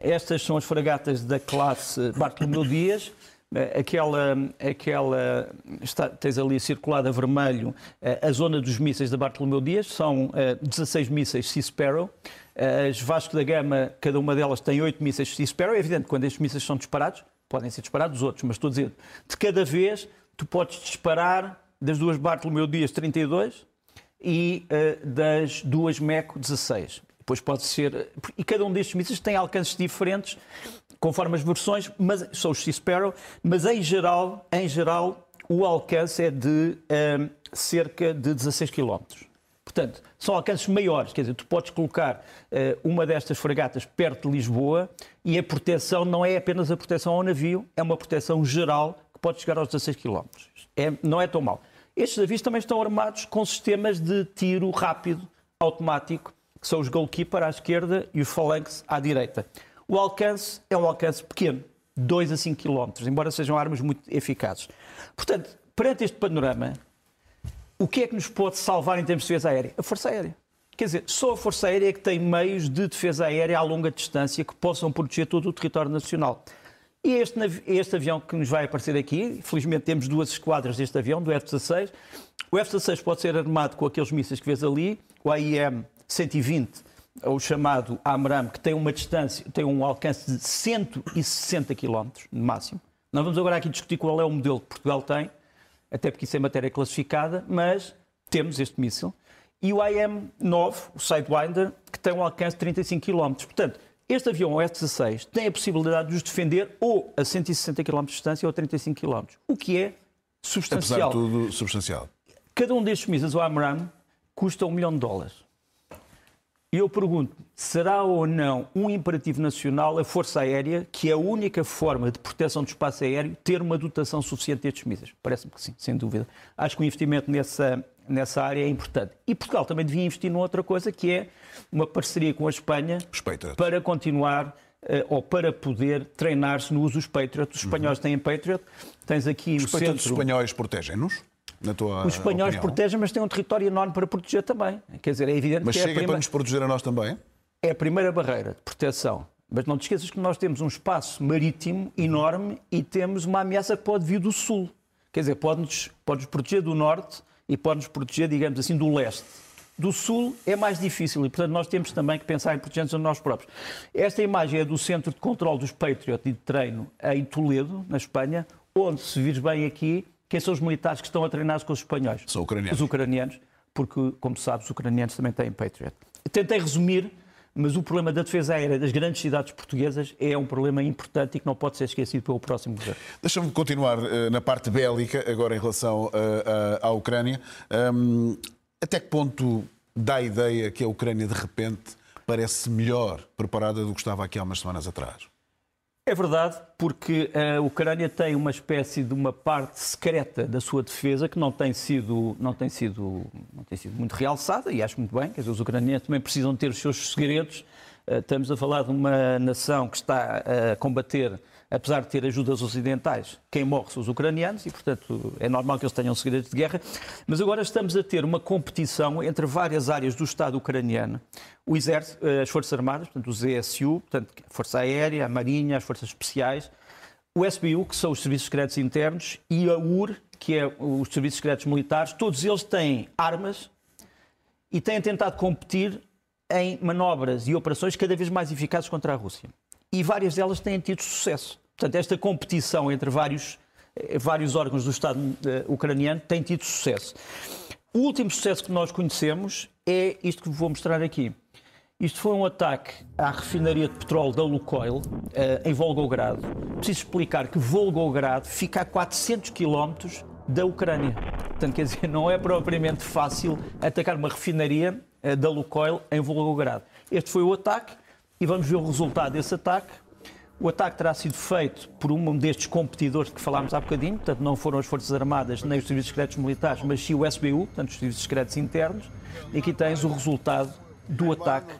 Estas são as fragatas da classe Bartolomeu Dias. Eh, aquela, aquela está, tens ali circulada a vermelho eh, a zona dos mísseis da Bartolomeu Dias, são 16 mísseis Sea Sparrow. As Vasco da Gama, cada uma delas tem 8 mísseis Sea Sparrow. É evidente, quando estes mísseis são disparados, podem ser disparados outros, mas estou a dizer, de cada vez tu podes disparar das duas Bartolomeu Dias 32 e uh, das duas MECO 16. Depois pode ser. E cada um destes mísseis tem alcances diferentes, conforme as versões, mas são os Sea Sparrow, mas em geral, em geral, o alcance é de uh, cerca de 16 km. Portanto, são alcances maiores, quer dizer, tu podes colocar uh, uma destas fragatas perto de Lisboa e a proteção não é apenas a proteção ao navio, é uma proteção geral que pode chegar aos 16 km. É, não é tão mal. Estes navios também estão armados com sistemas de tiro rápido, automático, que são os Goalkeeper à esquerda e os Phalanx à direita. O alcance é um alcance pequeno, 2 a 5 km, embora sejam armas muito eficazes. Portanto, perante este panorama, o que é que nos pode salvar em termos de defesa aérea? A Força Aérea. Quer dizer, só a Força Aérea é que tem meios de defesa aérea a longa distância que possam proteger todo o território nacional. E este, este avião que nos vai aparecer aqui, felizmente temos duas esquadras deste avião, do F-16. O F-16 pode ser armado com aqueles mísseis que vês ali, o AIM 120, ou chamado AMRAAM, que tem uma distância, tem um alcance de 160 km no máximo. Não vamos agora aqui discutir qual é o modelo que Portugal tem, até porque isso é matéria classificada, mas temos este míssil. E o IM-9, o Sidewinder, que tem um alcance de 35 km. Portanto, este avião, o F-16, tem a possibilidade de os defender ou a 160 km de distância ou a 35 km, o que é substancial. Apesar de tudo, substancial. Cada um destes mísseis, o AMRAAM, custa um milhão de dólares. E eu pergunto, será ou não um imperativo nacional a Força Aérea, que é a única forma de proteção do espaço aéreo, ter uma dotação suficiente destes mísseis? Parece-me que sim, sem dúvida. Acho que o investimento nessa, nessa área é importante. E Portugal também devia investir numa outra coisa, que é uma parceria com a Espanha para continuar ou para poder treinar-se no uso dos Patriot. Os espanhóis uhum. têm Patriot. Tens aqui os o centro... Os espanhóis protegem-nos? Os espanhóis opinião? protegem, mas têm um território enorme para proteger também. Quer dizer, é evidente mas que chega é a prima... para nos proteger a nós também? É a primeira barreira de proteção. Mas não te esqueças que nós temos um espaço marítimo enorme e temos uma ameaça que pode vir do sul. Quer dizer, pode-nos pode proteger do norte e pode-nos proteger, digamos assim, do leste. Do sul é mais difícil e, portanto, nós temos também que pensar em proteger-nos a nós próprios. Esta imagem é do Centro de Controlo dos Patriot e de Treino em Toledo, na Espanha, onde, se vires bem aqui, quem são os militares que estão a treinar com os espanhóis? São ucranianos. Os ucranianos, porque, como sabes, os ucranianos também têm Patriot. Tentei resumir, mas o problema da defesa aérea das grandes cidades portuguesas é um problema importante e que não pode ser esquecido pelo próximo governo. Deixa-me continuar uh, na parte bélica, agora em relação uh, à Ucrânia. Um, até que ponto dá a ideia que a Ucrânia, de repente, parece melhor preparada do que estava aqui há umas semanas atrás? É verdade, porque a Ucrânia tem uma espécie de uma parte secreta da sua defesa que não tem sido, não tem sido, não tem sido muito realçada, e acho muito bem, quer dizer, os ucranianos também precisam ter os seus segredos. Eh, estamos a falar de uma nação que está a combater apesar de ter ajudas ocidentais, quem morre são os ucranianos e, portanto, é normal que eles tenham segredos de guerra. Mas agora estamos a ter uma competição entre várias áreas do Estado ucraniano. O Exército, eh, as Forças Armadas, portanto, o ZSU, portanto, a Força Aérea, a Marinha, as Forças Especiais, o SBU, que são os Serviços Secretos Internos, e a UR, que é os Serviços Secretos Militares, todos eles têm armas e têm tentado competir em manobras e operações cada vez mais eficazes contra a Rússia e várias delas têm tido sucesso. Portanto, esta competição entre vários, eh, vários órgãos do Estado uh, ucraniano tem tido sucesso. O último sucesso que nós conhecemos é isto que vou mostrar aqui. Isto foi um ataque à refinaria de petróleo da Lukoil, uh, em Volgogrado. Preciso explicar que Volgogrado fica a 400 quilómetros da Ucrânia. Portanto, quer dizer, não é propriamente fácil atacar uma refinaria da Lukoil em Volgogrado. Este foi o ataque e vamos ver o resultado desse ataque. O ataque terá sido feito por um destes competidores de que falámos há bocadinho, portanto, não foram as Forças Armadas nem os Serviços Secretos Militares, mas sim o SBU, portanto, os Serviços Secretos Internos. E aqui tens o resultado do ataque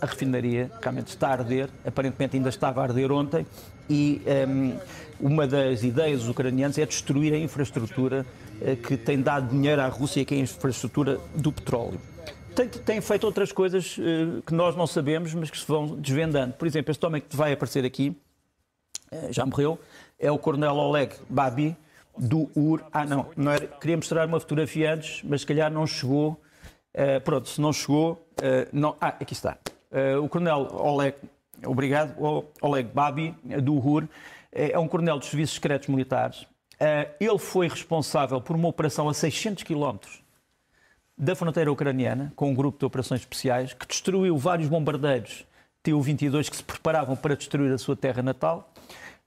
à refinaria, realmente está a arder, aparentemente ainda estava a arder ontem, e um, uma das ideias dos ucranianos é destruir a infraestrutura uh, que tem dado dinheiro à Rússia, que é a infraestrutura do petróleo tem, tem feito outras coisas uh, que nós não sabemos, mas que se vão desvendando. Por exemplo, este homem que vai aparecer aqui, uh, já morreu, é o Coronel Oleg Babi, do UR. Ah, não, não era, queria mostrar uma fotografia antes, mas se calhar não chegou. Uh, pronto, se não chegou, não, ah, aqui está. o Coronel Oleg, obrigado, Oleg Babi, do UR, é um coronel dos Serviços Secretos Militares. ele foi responsável por uma operação a 600 quilómetros da fronteira ucraniana, com um grupo de operações especiais, que destruiu vários bombardeiros Tu-22 que se preparavam para destruir a sua terra natal.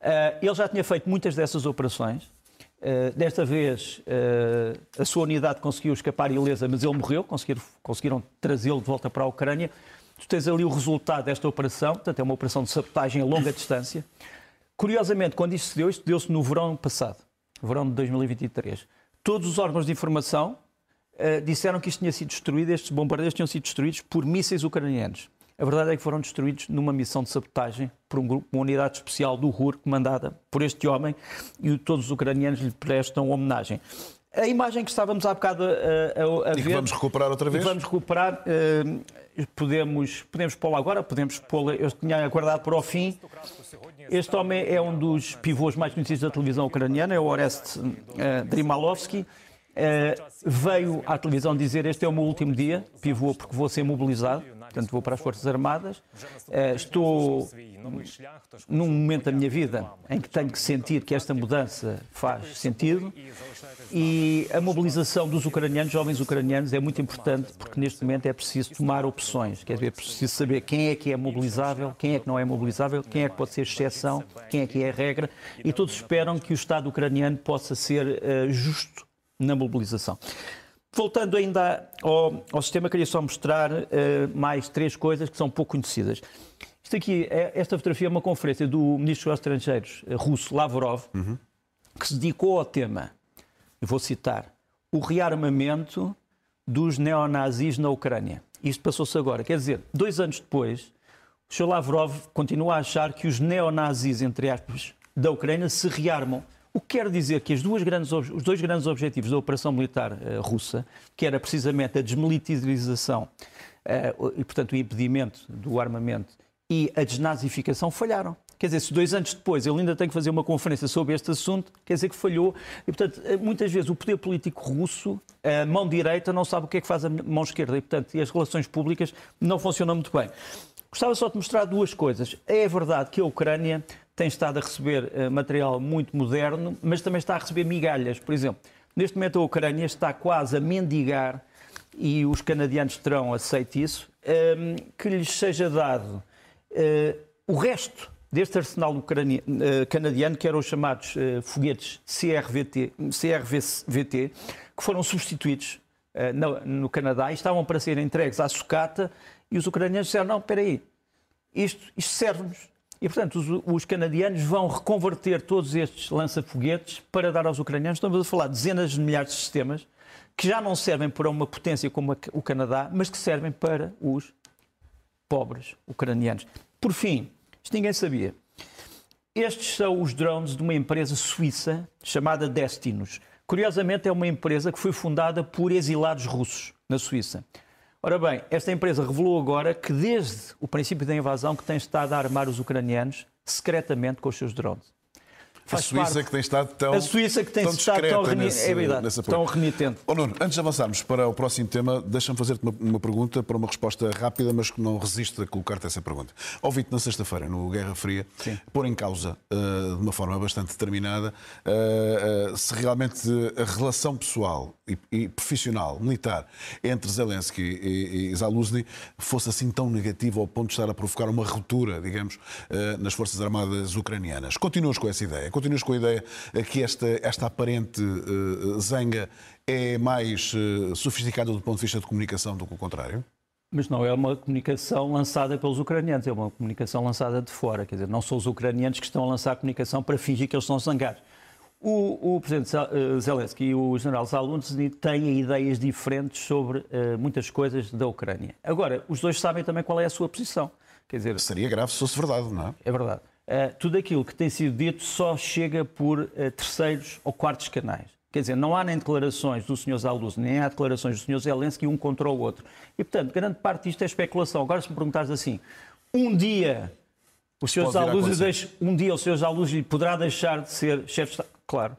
Uh, ele já tinha feito muitas dessas operações. Uh, desta vez uh, a sua unidade conseguiu escapar ilesa, mas ele morreu, conseguiram, conseguiram trazê-lo de volta para a Ucrânia. Tu tens ali o resultado desta operação, portanto é uma operação de sabotagem a longa distância. Curiosamente, quando isto se deu, isto deu-se no verão passado, verão de 2023. Todos os órgãos de informação uh, disseram que isto tinha sido destruído, estes bombardeiros tinham sido destruídos por mísseis ucranianos. A verdade é que foram destruídos numa missão de sabotagem por um grupo, uma unidade especial do RUR, comandada por este homem, e todos os ucranianos lhe prestam homenagem. A imagem que estávamos há bocado a, a, a e ver... vamos recuperar outra vez? Vamos recuperar. Uh, podemos, podemos pô-la agora, podemos pô-la... Eu tinha aguardado para o fim. Este homem é um dos pivôs mais conhecidos da televisão ucraniana, é o Orest uh, Drimalovsky. Uh, veio à televisão dizer este é o meu último dia, pivô porque vou ser mobilizado, portanto vou para as Forças Armadas. Uh, estou num momento da minha vida em que tenho que sentir que esta mudança faz sentido e a mobilização dos ucranianos, jovens ucranianos, é muito importante porque neste momento é preciso tomar opções, quer dizer, é preciso saber quem é que é mobilizável, quem é que não é mobilizável, quem é que pode ser exceção, quem é que é regra e todos esperam que o Estado ucraniano possa ser uh, justo na mobilização. Voltando ainda ao, ao sistema, queria só mostrar uh, mais três coisas que são pouco conhecidas. Isto aqui, é, esta fotografia é uma conferência do Ministro dos Estrangeiros eh, russo, Lavrov, uhum. que se dedicou ao tema, vou citar, o rearmamento dos neonazis na Ucrânia. Isto passou-se agora. Quer dizer, dois anos depois, O Sr. Lavrov continua a achar que os neonazis, entre aspas, da Ucrânia se rearmam. O que quer dizer que grandes, os dois grandes objetivos da operação militar uh, russa, que era precisamente a desmilitarização uh, e, portanto, o impedimento do armamento e a desnazificação, falharam. Quer dizer, se dois anos depois ele ainda tem que fazer uma conferência sobre este assunto, quer dizer que falhou. E, portanto, eh, muitas vezes o poder político russo, a mão direita, não sabe o que é que faz a mão esquerda. E, portanto, as relações públicas não funcionam muito bem. Gostava só de mostrar duas coisas. É verdade que a Ucrânia tem estado a receber uh, material muito moderno, mas também está a receber migalhas. Por exemplo, neste momento a Ucrânia está quase a mendigar, e os canadianos terão aceito isso, um, que lhes seja dado uh, o resto deste arsenal uh, canadiano, que eram os chamados foguetes CRVT, CRVT, que foram substituídos no, no Canadá e estavam para ser entregues à sucata, e os ucranianos disseram, não, espera aí, isto, isto serve-nos e, portanto, os, os, canadianos vão reconverter todos estes lança-foguetes para dar aos ucranianos. Estamos a falar de dezenas de milhares de sistemas que já não servem para uma potência como a, o Canadá, mas que servem para os pobres ucranianos. Por fim, isto ninguém sabia. Estes são os drones de uma empresa suíça chamada Destinos. Curiosamente, é uma empresa que foi fundada por exilados russos na Suíça. Ora bem, esta empresa revelou agora que desde o princípio da invasão que tem estado a armar os ucranianos secretamente com os seus drones. Faz a Suíça parte. que tem estado tão A Suíça que tem tão estado tão, nesse, é verdade, tão remitente. Oh, Nuno, antes de avançarmos para o próximo tema, deixa-me fazer-te uma, uma, pergunta para uma resposta rápida, mas que não resiste a colocar-te essa pergunta. Ouvi-te na sexta-feira, no Guerra Fria, Sim. pôr em causa, uh, de uma forma bastante determinada, uh, uh, se realmente a relação pessoal e, e, profissional, militar, entre Zelensky e, e Zaluzny fosse assim tão negativa ao ponto de estar a provocar uma ruptura, digamos, nas Forças Armadas ucranianas. Continuas com essa ideia? continuas com a ideia que esta, esta aparente uh, zanga é mais sofisticada do ponto de vista de comunicação do que o contrário? Mas não é uma comunicação lançada pelos ucranianos, é uma comunicação lançada de fora. Quer dizer, não são os ucranianos que estão a lançar a comunicação para fingir que eles estão zangados. O, o Presidente Zelensky e o General Zaluzny têm ideias diferentes sobre uh, muitas coisas da Ucrânia. Agora, os dois sabem também qual é a sua posição. Quer dizer, Seria grave se fosse verdade, não é? É verdade. Uh, tudo aquilo que tem sido dito só chega por uh, terceiros ou quartos canais. Quer dizer, não há nem declarações do Sr. Zaluz, nem há declarações do Sr. Zelensky um contra o outro. E, portanto, grande parte disto é especulação. Agora, se me perguntares assim, um dia o Sr. Zaluz, deixa, um dia o Sr. Zaluz poderá deixar de ser chefe de Estado? Claro.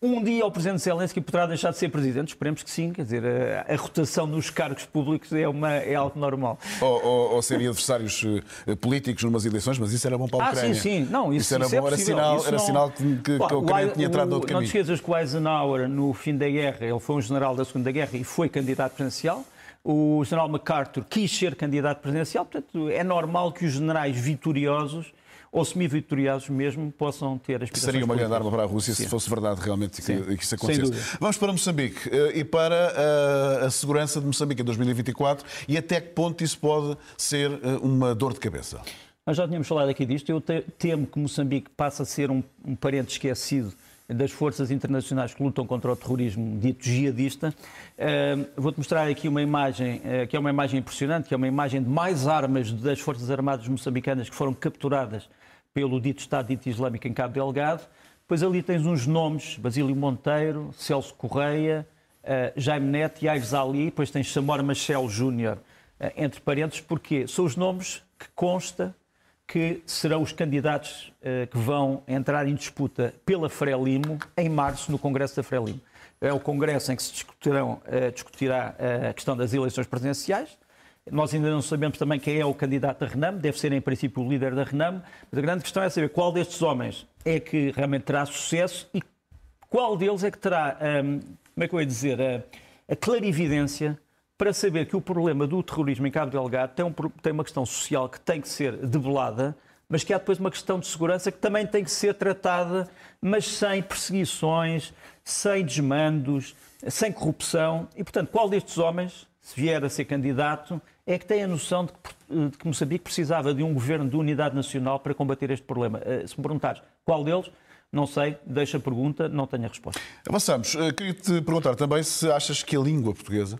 Um dia o Presidente Zelensky poderá deixar de ser Presidente? Esperemos que sim. Quer dizer, a, a rotação dos cargos públicos é, uma, é algo normal. Ou, ou, ou serem adversários uh, políticos numas eleições, mas isso era bom para a Ucrânia. Ah, sim, sim. Não, isso, isso era isso é bom, era sinal, era sinal que, que, que a Ucrânia tinha entrado no outro caminho. Não te esqueças que o Eisenhower, no fim da guerra, ele foi um general da Segunda Guerra e foi candidato presidencial. O general MacArthur quis ser candidato presidencial, portanto, é normal que os generais vitoriosos ou semi-vitoriosos mesmo possam ter aspirações Seria uma grande arma para a Rússia Sim. se fosse verdade realmente que, que isso acontecesse. Vamos para Moçambique eh, e para a, eh, a segurança de Moçambique em 2024 e até que ponto isso pode ser eh, uma dor de cabeça. Nós já tínhamos falado aqui disto. Eu temo que Moçambique passe a ser um, um parente esquecido das forças internacionais que lutam contra o terrorismo dito jihadista. Uh, Vou-te mostrar aqui uma imagem uh, que é uma imagem impressionante, que é uma imagem de mais armas das Forças Armadas moçambicanas que foram capturadas pelo dito Estado dito Islâmico em Cabo Delgado. Depois ali tens uns nomes, Basílio Monteiro, Celso Correia, uh, Jaime Neto e Aires Ali, depois tens Samora Machel Júnior, entre parênteses, porque são os nomes que consta que serão os candidatos uh, que vão entrar em disputa pela Frelimo em março no Congresso da Frelimo. É o congresso em que se discutirão, uh, discutirá uh, a questão das eleições presidenciais. Nós ainda não sabemos também quem é o candidato da Renam, deve ser em princípio o líder da Renam, mas a grande questão é saber qual destes homens é que realmente terá sucesso e qual deles é que terá, um, como é que eu ia dizer, a, a clarividência para saber que o problema do terrorismo em Cabo Delgado tem, um, tem uma questão social que tem que ser debelada, mas que há depois uma questão de segurança que também tem que ser tratada, mas sem perseguições, sem desmandos, sem corrupção. E, portanto, qual destes homens, se vier a ser candidato, é que tem a noção de que, de que Moçambique precisava de um governo de unidade nacional para combater este problema? Eh, se me perguntares qual deles, Não sei, deixa a pergunta, não tenho a resposta. Avançamos. Eh, queria-te perguntar também se achas que a língua portuguesa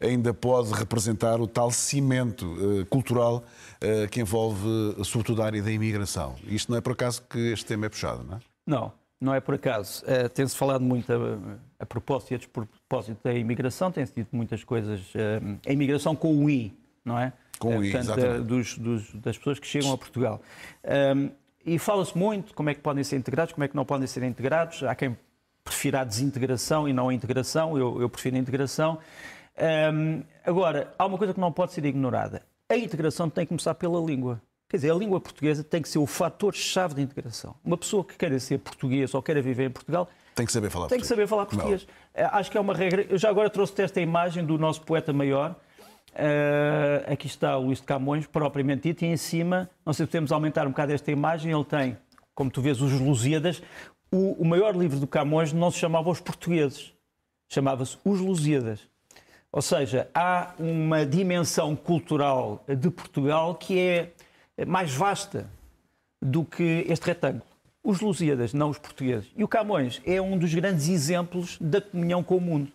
ainda pode representar o tal cimento uh, cultural uh, que envolve, sobretudo, a área da imigração. Isto não é por acaso que este tema é puxado, não é? Não, não é por acaso. Tem-se falado muito a, a propósito e a despropósito da imigração, tem-se dito muitas coisas. a imigração com o I, não é? Com o I, Portanto, dos, dos, das pessoas que chegam a Portugal. Um, e fala-se muito como é que podem ser integrados, como é que não podem ser integrados. Há quem prefira a desintegração e não a integração, eu, eu prefiro a integração. Agora, há uma coisa que não pode ser ignorada. A integração tem que começar pela língua. Quer dizer, a língua portuguesa tem que ser o fator-chave da integração. Uma pessoa que queira ser português ou queira viver em Portugal tem que saber falar tem português. que saber falar português. Não. Acho que é uma regra. Eu já agora trouxe-te esta imagem do nosso poeta maior, Uh, aqui está o Luís de Camões, propriamente dito, e em cima, não sei se podemos aumentar um bocado esta imagem, ele tem, como tu vês, os Lusíadas. O, o maior livro do Camões não se chamava Os Portugueses, chamava-se Os Lusíadas. Ou seja, há uma dimensão cultural de Portugal que é mais vasta do que este retângulo. Os Lusíadas, não os portugueses. E o Camões é um dos grandes exemplos da comunhão com o mundo.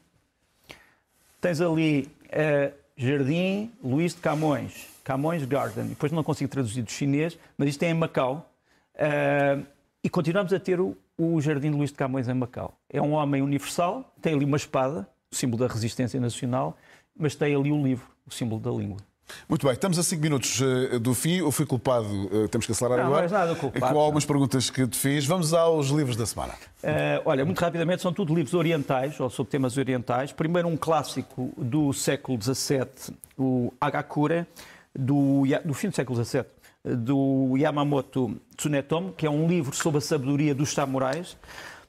Tens ali uh, Jardim Luís de Camões, Camões Garden. Depois não consigo traduzir do chinês, mas isto é em Macau. Uh, e continuamos a ter o, o Jardim Luís de Camões em Macau. É um homem universal, tem ali uma espada, o símbolo da resistência nacional, mas tem ali o livro, o símbolo da língua. Muito bem, estamos a 5 minutos uh, do fim. Eu fui culpado, uh, temos que acelerar não, agora. Não, nada culpado. Com algumas perguntas que te fiz. Vamos aos livros da semana. Uh, olha, muito rapidamente, são tudo livros orientais, ou sobre temas orientais. Primeiro, um clássico do século XVII, o Hagakure, do, do fim do século XVII, do Yamamoto Tsunetomo, que é um livro sobre a sabedoria dos samurais.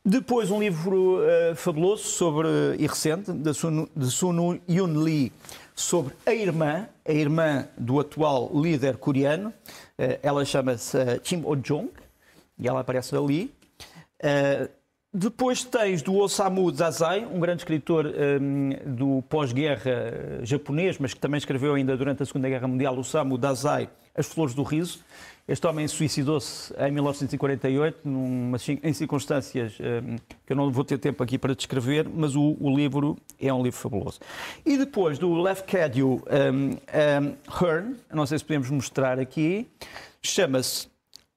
Depois, um livro fabuloso sobre, e recente, de Sunu, de Sunu Yun Lee, sobre a irmã, a irmã do atual líder coreano. Eh, ela chama-se eh, Kim Oh-jong e ela aparece ali. Eh, depois tens do Osamu Dazai, um grande escritor um, do pós-guerra japonês, mas que também escreveu ainda durante a Segunda Guerra Mundial, Osamu Dazai, As Flores do Riso. Este homem suicidou-se em 1948, numa, em circunstâncias um, que eu não vou ter tempo aqui para descrever, mas o, o livro é um livro fabuloso. E depois do Lefkadju um, um, Hearn, não sei se podemos mostrar aqui, chama-se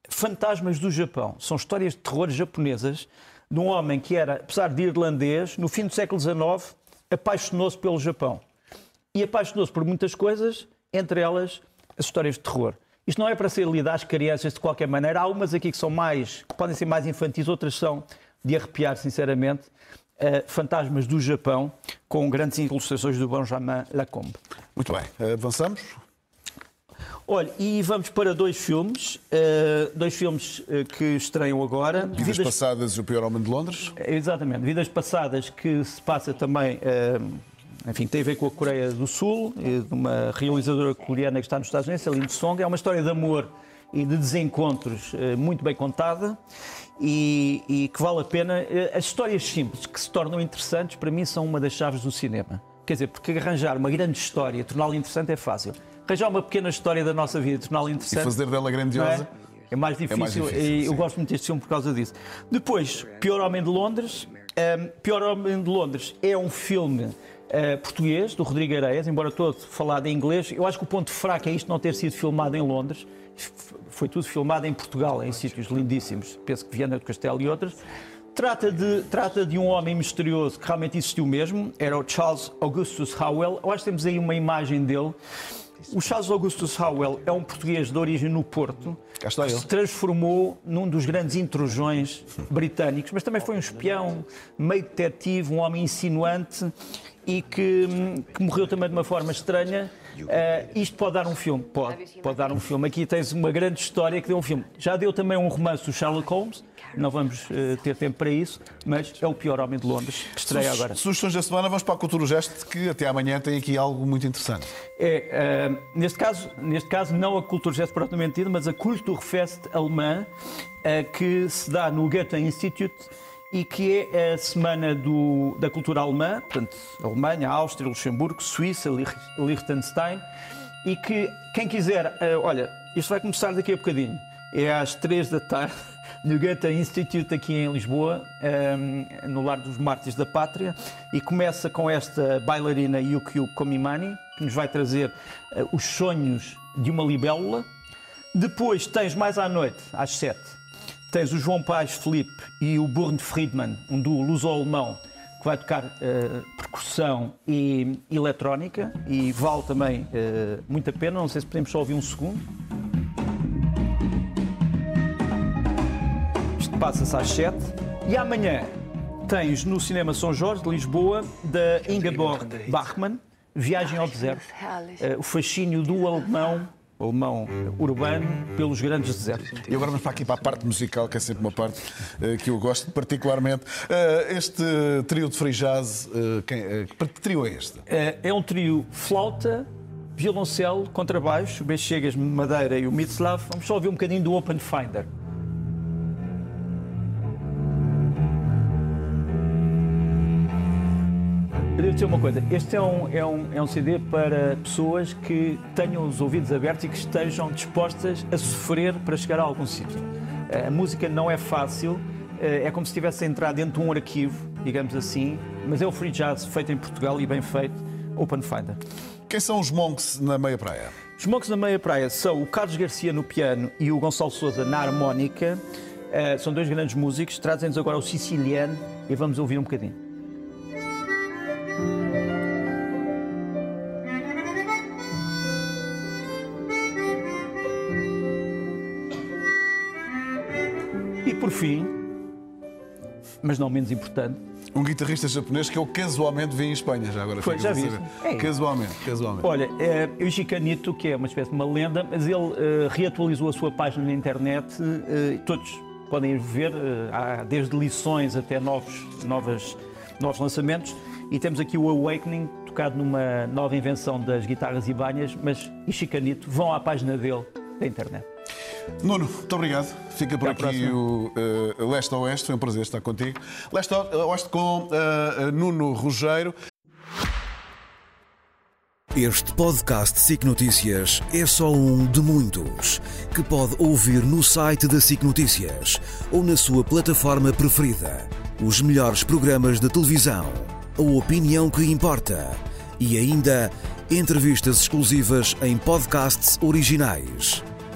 Fantasmas do Japão. São histórias de terror japonesas de um homem que era, apesar de irlandês, no fim do século XIX, apaixonou-se pelo Japão. E apaixonou-se por muitas coisas, entre elas as histórias de terror. Isto não é para ser lido às crianças de qualquer maneira. Há umas aqui que são mais, que podem ser mais infantis, outras são de arrepiar, sinceramente. Uh, Fantasmas do Japão, com grandes ilustrações do Benjamin Lacombe. Muito bem, avançamos. Olha, e vamos para dois filmes, uh, dois filmes uh, que estreiam agora. Vidas, Vidas, Passadas e O Pior Homem de Londres. Exatamente, Vidas Passadas, que se passa também enfim, tem a ver com a Coreia do Sul, de uma realizadora coreana que está nos Estados Unidos, a Lin Song. É uma história de amor e de desencontros eh, muito bem contada e, e, que vale a pena. Eh, as histórias simples que se tornam interessantes, para mim, são uma das chaves do cinema. Quer dizer, porque arranjar uma grande história e torná-la interessante é fácil. Arranjar uma pequena história da nossa vida e torná-la interessante. E fazer dela grandiosa. É? é? mais difícil, é mais difícil e eu gosto muito deste filme por causa disso. Depois, Pior Homem de Londres. Um, Pior Homem de Londres é um filme Uh, português, do Rodrigo Areias, embora todo falado em inglês. Eu acho que o ponto fraco é isto não ter sido filmado em Londres. Foi tudo filmado em Portugal, em sítios lindíssimos. Penso que Viana do Castelo e outros. Trata de, trata de um homem misterioso que realmente existiu mesmo. Era o Charles Augustus Howell. Eu acho que temos aí uma imagem dele. O Charles Augustus Howell é um português de origem no Porto que se transformou num dos grandes intrusões britânicos, mas também foi um espião, meio detetive, um homem insinuante e que, que, morreu também de uma forma estranha. Uh, isto pode dar um filme? Pode, pode dar um filme. Aqui tens uma grande história que deu um filme. Já deu também um romance do Sherlock Holmes, não vamos uh, ter tempo para isso, mas é o pior homem de Londres, que estreia agora. Sugestões da semana, vamos para a Cultura Gesto, que até amanhã tem aqui algo muito interessante. É, uh, neste, caso, neste caso, não a Cultura Gesto propriamente dita, mas a Kulturfest alemã, que se dá no Goethe Institute e que é a semana do, da cultura alemã, portanto, Alemanha, Áustria, Luxemburgo, Suíça, Liechtenstein, e que quem quiser, uh, olha, isto vai começar daqui a bocadinho. é às 3 da tarde no Goethe Institute aqui em Lisboa, um, no Lar dos Mártires da Pátria, e começa com esta bailarina Yukio Komimani, que nos vai trazer uh, os sonhos de uma libélula. Depois tens mais à noite, às 7, tens o João Paz Felipe e o Burn Friedman, um duo luso-alemão, que vai tocar uh, percussão e eletrónica e vale também uh, muito a pena. Não sei se podemos só ouvir um segundo. Passa-se às 7. E amanhã tens no Cinema São Jorge de Lisboa, da Ingeborg Bachmann, Viagem ao Deserto. Uh, o fascínio do alemão alemão urbano pelos grandes desertos. E agora vamos para aqui para a parte musical, que é sempre uma parte uh, que eu gosto particularmente. Uh, este trio de free jazz, uh, quem, que trio é este? é um trio flauta, violoncelo, contrabaixo, o Bechegas, Madeira e o Mitzlav. Vamos só ouvir um bocadinho do Open Finder. Queria dizer uma coisa, este é um, é, um, é um CD para pessoas que tenham os ouvidos abertos e que estejam dispostas a sofrer para chegar a algum sítio. A música não é fácil, eh, é como se estivesse a entrar dentro de um arquivo, digamos assim, mas é o free jazz feito em Portugal e bem feito, Open Finder. Quem são os monks na meia praia? Os monks na meia praia são o Carlos Garcia no piano e o Gonçalo Souza na harmónica. Uh, são dois grandes músicos. Trazem-nos agora o Siciliano e vamos ouvir um bocadinho. Mas não menos importante, um guitarrista japonês que eu casualmente vi em Espanha, já agora. Foi, já vi. É. Casualmente, casualmente. Olha, é, o Chicanito, que é uma espécie de uma lenda, mas ele uh, reatualizou a sua página na internet, uh, todos podem ver, uh, há desde lições até novos, novas, novos lançamentos, e temos aqui o Awakening, tocado numa nova invenção das guitarras e banhas, mas Chicanito, vão à página dele da internet. Nuno, muito obrigado. Fica por Até aqui o uh, Leste a Oeste. Foi um prazer estar contigo. Leste a Oeste com uh, Nuno Rugeiro. Este podcast SIC Notícias é só um de muitos que pode ouvir no site da SIC Notícias ou na sua plataforma preferida. Os melhores programas de televisão, a opinião que importa e ainda entrevistas exclusivas em podcasts originais